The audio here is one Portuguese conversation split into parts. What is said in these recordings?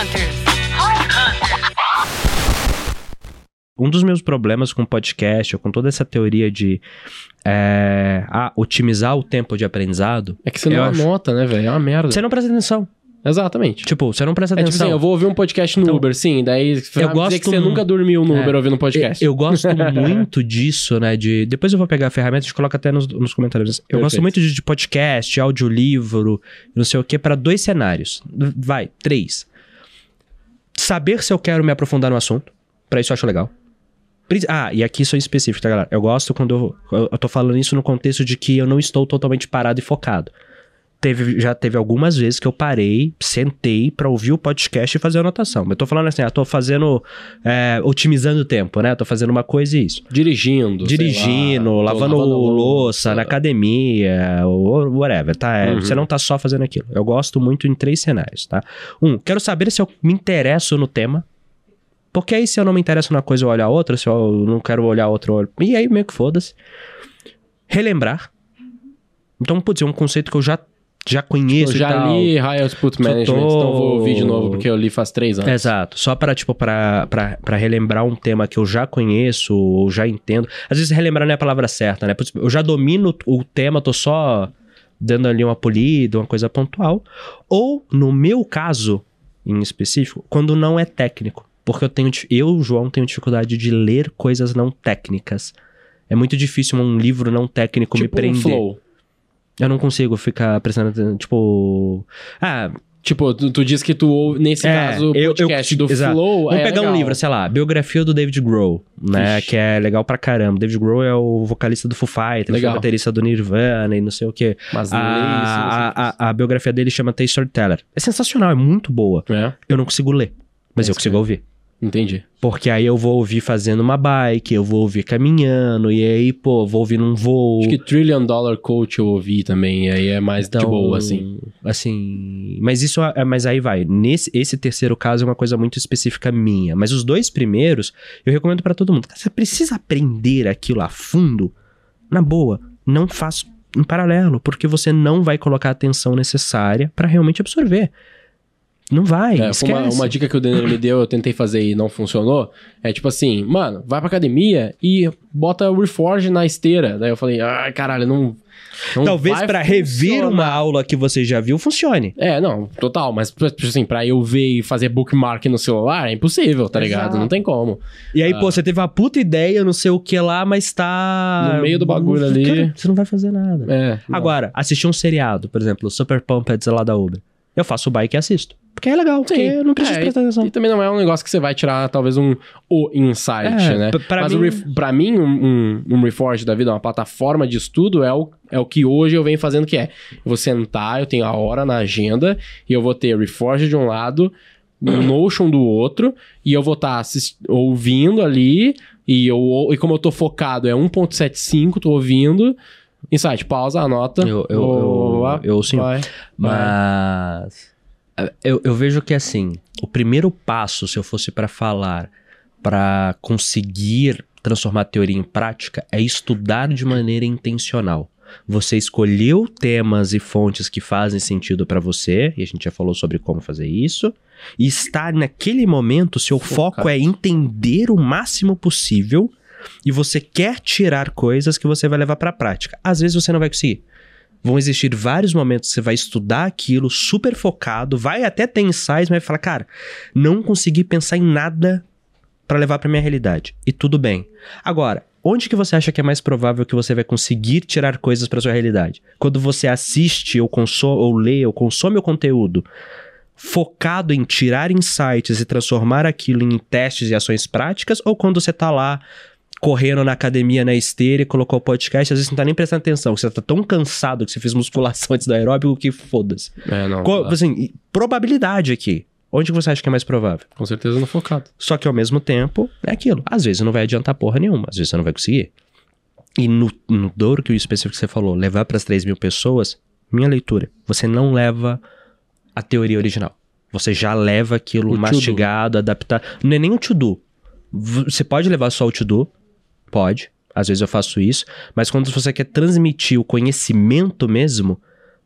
Hunters. Hunters. Um dos meus problemas com podcast, ou com toda essa teoria de é, ah, otimizar o tempo de aprendizado, É que você Eu não acho- anota, né, velho? É uma merda. você não presta atenção. Exatamente. Tipo, você não presta É tipo atenção. assim, eu vou ouvir um podcast no Então, Uber, sim, daí você vai gosto dizer que você nunca dormiu no É. Uber ouvindo um podcast. Eu, eu gosto muito disso, né? De, depois eu vou pegar a ferramenta e te coloco até nos, nos comentários. Eu Perfeito. gosto muito de, de podcast, audiolivro, não sei o que, para dois cenários. Vai, três. Saber se eu quero me aprofundar no assunto. Pra isso eu acho legal. Ah, e aqui sou específico, tá, galera? Eu gosto quando eu, eu, eu tô falando isso no contexto de que eu não estou totalmente parado e focado. Teve, já teve algumas vezes que eu parei, sentei pra ouvir o podcast e fazer anotação. Eu tô falando assim, ah, tô fazendo, é, otimizando o tempo, né? Tô fazendo uma coisa e isso. Dirigindo. Dirigindo, lá, tô lavando, louça, na academia, ou whatever, tá? É, Uhum. Você não tá só fazendo aquilo. Eu gosto muito em três cenários, tá? Um, quero saber se eu me interesso no tema. Porque aí, se eu não me interesso numa coisa, eu olho a outra. Se eu não quero olhar outra, eu olho. E aí, meio que foda-se. Relembrar. Então, putz, é um conceito que eu já, já conheço e já tal. li High Output Management, tô- então vou ouvir de novo, porque eu li faz três anos. Exato. Só para tipo, para relembrar um tema que eu já conheço ou já entendo. Às vezes relembrar não é a palavra certa, né? Eu já domino o tema, tô só dando ali uma polida, uma coisa pontual. Ou, no meu caso, em específico, quando não é técnico. Porque eu tenho, eu, João, tenho dificuldade de ler coisas não técnicas. É muito difícil um livro não técnico me tipo um prender. flow. Eu não consigo ficar prestando atenção, tipo... Ah, Tipo, tu, tu diz que tu ouve, nesse É, caso, o eu- eu- podcast do exato. Flow Vamos é pegar um legal. livro, sei lá, biografia do David Grohl, né? Ixi. Que é legal pra caramba. David Grohl é o vocalista do Foo Fighters, Legal. baterista do Nirvana e não sei o quê. Mas A, a, a, a biografia dele chama The Storyteller. É sensacional, é muito boa. é, Eu não consigo ler, mas É eu consigo ouvir. Entendi. Porque aí eu vou ouvir fazendo uma bike, eu vou ouvir caminhando, e aí, pô, vou ouvir num voo. Acho que Trillion Dollar Coach eu ouvi também, e aí é mais de boa, assim. Assim, mas isso, é- mas aí vai. Nesse esse terceiro caso é uma coisa muito específica minha, mas os dois primeiros eu recomendo pra todo mundo. Você precisa aprender aquilo a fundo, na boa, não faz em paralelo, porque você não vai colocar a atenção necessária pra realmente absorver. Não vai, É, esquece. uma, uma dica que o Denner me deu, eu tentei fazer e não funcionou. É tipo assim, mano, vai pra academia e bota o Reforge na esteira. Daí eu falei, ai, caralho, não. não Talvez vai pra rever uma aula que você já viu funcione. É, não, total, mas tipo assim, pra eu ver e fazer bookmark no celular é impossível, tá ligado? Exato. Não tem como. E aí, Ah. pô, você teve uma puta ideia, não sei o que lá, mas tá. No meio do bagulho ali. Cara, você não vai fazer nada. É. não. Agora, assistir um seriado, por exemplo, Super Pumped lá da Uber. Eu faço o bike e assisto. Porque é legal, porque eu não preciso É, prestar e, atenção. e também não é um negócio que você vai tirar, talvez, um o insight, É, né? pra Mas mim- o ref, pra mim, um, um, um Reforge da vida, uma plataforma de estudo, é o, é o que hoje eu venho fazendo, que é, eu vou sentar, eu tenho a hora na agenda, e eu vou ter Reforge de um lado, um Notion do outro, e eu vou estar ouvindo ali, e, eu, e como eu tô focado, é 1.75, tô ouvindo, insight, pausa, anota. Eu, eu, boa, eu, eu sim. vai, vai. Mas. é, Eu, eu vejo que assim, o primeiro passo, se eu fosse pra falar, pra conseguir transformar a teoria em prática, é estudar de maneira intencional. Você escolheu temas e fontes que fazem sentido pra você, e a gente já falou sobre como fazer isso, e está naquele momento, seu Focado. foco é entender o máximo possível e você quer tirar coisas que você vai levar pra prática. Às vezes você não vai conseguir. Vão existir vários momentos que você vai estudar aquilo super focado, vai até ter insights, mas vai falar, cara, não consegui pensar em nada pra levar pra minha realidade. E tudo bem. Agora, onde que você acha que é mais provável que você vai conseguir tirar coisas pra sua realidade? Quando você assiste ou consome ou lê ou consome o conteúdo focado em tirar insights e transformar aquilo em testes e ações práticas ou quando você tá lá correndo na academia na esteira e colocou o podcast, às vezes você não tá nem prestando atenção, você tá tão cansado que você fez musculação antes do aeróbico que foda-se. É, não, Co- dá. assim, probabilidade aqui. Onde você acha que é mais provável? com certeza no focado. Só que ao mesmo tempo, é aquilo. Às vezes não vai adiantar porra nenhuma, às vezes você não vai conseguir. E no, no Douro, que o específico que você falou, levar para as 3 mil pessoas, minha leitura, você não leva a teoria original. Você já leva aquilo O mastigado, adaptado. Não é nem o to-do. Você pode levar só o to-do, pode. Às vezes eu faço isso. Mas quando você quer transmitir o conhecimento mesmo,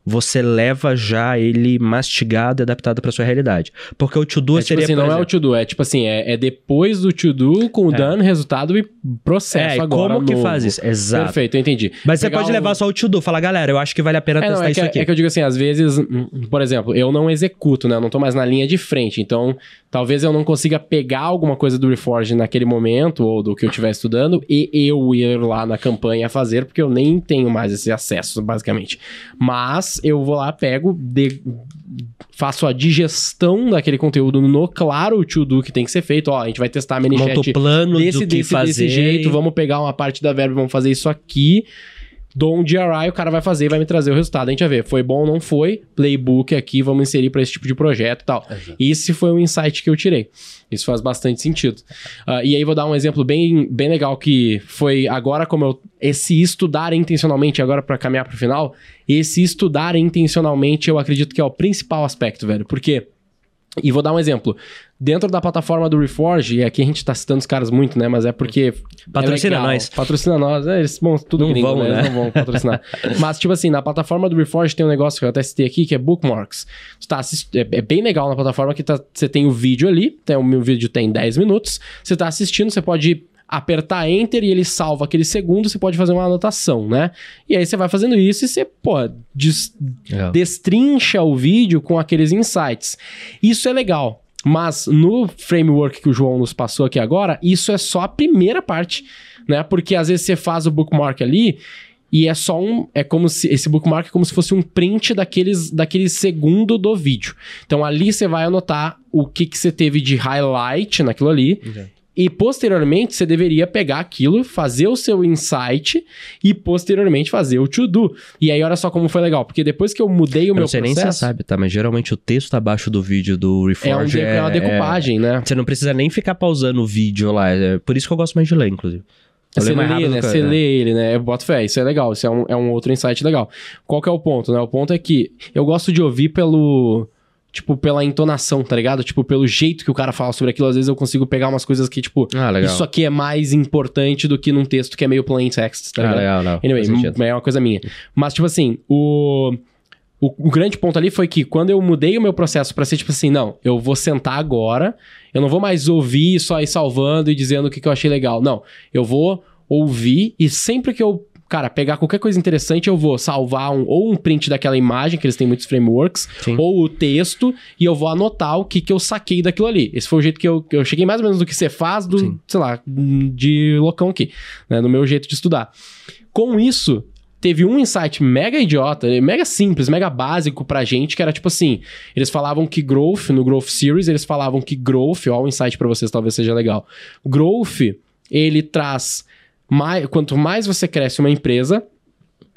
você leva já ele mastigado e adaptado pra sua realidade. Porque o to-do É, tipo seria, assim, por não é o exemplo, to-do, é tipo assim, é, é depois do to-do, com o É. done, resultado e processo É, agora como que novo. faz isso? Exato. Perfeito, eu entendi. Mas você Pegar pode um- levar só o to-do, falar, galera, eu acho que vale a pena É, não, testar é, que, isso aqui. é que eu digo assim, às vezes, hum, por exemplo, eu não executo, né? Eu não tô mais na linha de frente. Então, talvez eu não consiga pegar alguma coisa do Reforge naquele momento, ou do que eu estiver estudando, e eu ir lá na campanha fazer, porque eu nem tenho mais esse acesso, basicamente. Mas eu vou lá, pego, de- faço a digestão daquele conteúdo no claro o to-do que tem que ser feito. Ó, a gente vai testar a o plano desse, do que desse, fazer. desse jeito, vamos pegar uma parte da verba, vamos fazer isso aqui. Dou um GRI, o cara vai fazer e vai me trazer o resultado. A gente vai ver, foi bom ou não foi, playbook aqui, vamos inserir para esse tipo de projeto e tal. Esse foi um insight que eu tirei. Isso faz bastante sentido. Ah, e aí vou dar um exemplo bem, bem legal que foi agora como eu... Esse estudar intencionalmente, agora para caminhar pro final, esse estudar intencionalmente eu acredito que é o principal aspecto, velho. Porque... E vou dar um exemplo. Dentro da plataforma do Reforge, e aqui a gente tá citando os caras muito, né? Mas é porque. Patrocina é nós. Patrocina nós. É, eles, bom, tudo Não gringo, vão, né? né? Eles não vão patrocinar. Mas, tipo assim, na plataforma do Reforge tem um negócio que eu até citei aqui, que é Bookmarks. Tá é, é bem legal na plataforma que tá... você tem o vídeo ali, tem, o meu vídeo tem 10 minutos. Você tá assistindo, você pode apertar Enter e ele salva aquele segundo, você pode fazer uma anotação, né? E aí você vai fazendo isso e você, pô, des- Legal. destrincha o vídeo com aqueles insights. Isso é legal. Mas no framework que o João nos passou aqui agora, isso é só a primeira parte, né? Porque às vezes você faz o bookmark ali e é só um. É como se. Esse bookmark é como se fosse um print daqueles, daquele segundo do vídeo. Então ali você vai anotar o que, que você teve de highlight naquilo ali. E posteriormente você deveria pegar aquilo, fazer o seu insight e posteriormente fazer o to-do. E aí olha só como foi legal, porque depois que eu mudei o Eu meu não sei nem se você processo, sabe, tá? Mas geralmente o texto abaixo do vídeo do é, um Reforge de- é uma decupagem, né? Você não precisa nem ficar pausando o vídeo lá. É por isso que eu gosto mais de ler, inclusive. Eu Você lê, né? Você lê ele, né? Eu boto fé, isso é legal, isso é um, é um outro insight legal. Qual que é o ponto, né? O ponto é que eu gosto de ouvir pelo... Tipo, pela entonação, tá ligado? Tipo, pelo jeito que o cara fala sobre aquilo. Às vezes eu consigo pegar umas coisas que, tipo... Ah. Isso aqui é mais importante do que num texto que é meio plain text, tá ah, ligado? legal, legal. Anyway, Faz sentido. é uma coisa minha. Mas, tipo assim, o, o, o grande ponto ali foi que quando eu mudei o meu processo pra ser tipo assim, não, eu vou sentar agora, eu não vou mais ouvir só ir salvando e dizendo o que, que eu achei legal. Não, eu vou ouvir e sempre que eu, cara, pegar qualquer coisa interessante, eu vou salvar um, ou um print daquela imagem, que eles têm muitos frameworks, Sim. ou o texto, e eu vou anotar o que, que eu saquei daquilo ali. Esse foi o jeito que eu, eu cheguei mais ou menos do que você faz, do, Sim. sei lá, de loucão aqui, né, no meu jeito de estudar. Com isso, teve um insight mega idiota, mega simples, mega básico pra gente, que era tipo assim, eles falavam que growth, no Growth Series, eles falavam que growth, ó, um insight pra vocês talvez seja legal. Growth, ele traz mais, quanto mais você cresce uma empresa,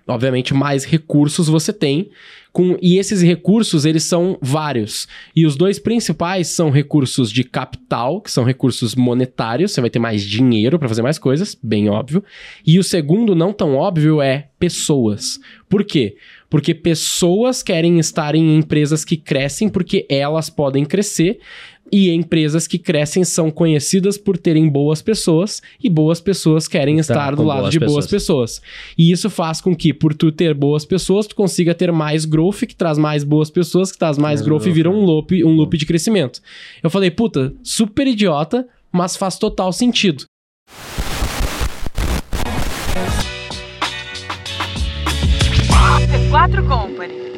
obviamente mais recursos você tem. Com, e esses recursos, eles são vários. E os dois principais são recursos de capital, que são recursos monetários, você vai ter mais dinheiro para fazer mais coisas, bem óbvio. E o segundo, não tão óbvio, é pessoas. Por quê? Porque pessoas querem estar em empresas que crescem porque elas podem crescer. E empresas que crescem são conhecidas por terem boas pessoas e boas pessoas querem Estar estar do lado boas de boas pessoas. E isso faz com que, por tu ter boas pessoas, tu consiga ter mais growth, que traz mais boas pessoas, que traz mais Mais growth e growth, vira né? um loop, um loop de crescimento. Eu falei, puta, super idiota, mas faz total sentido. C4 Company.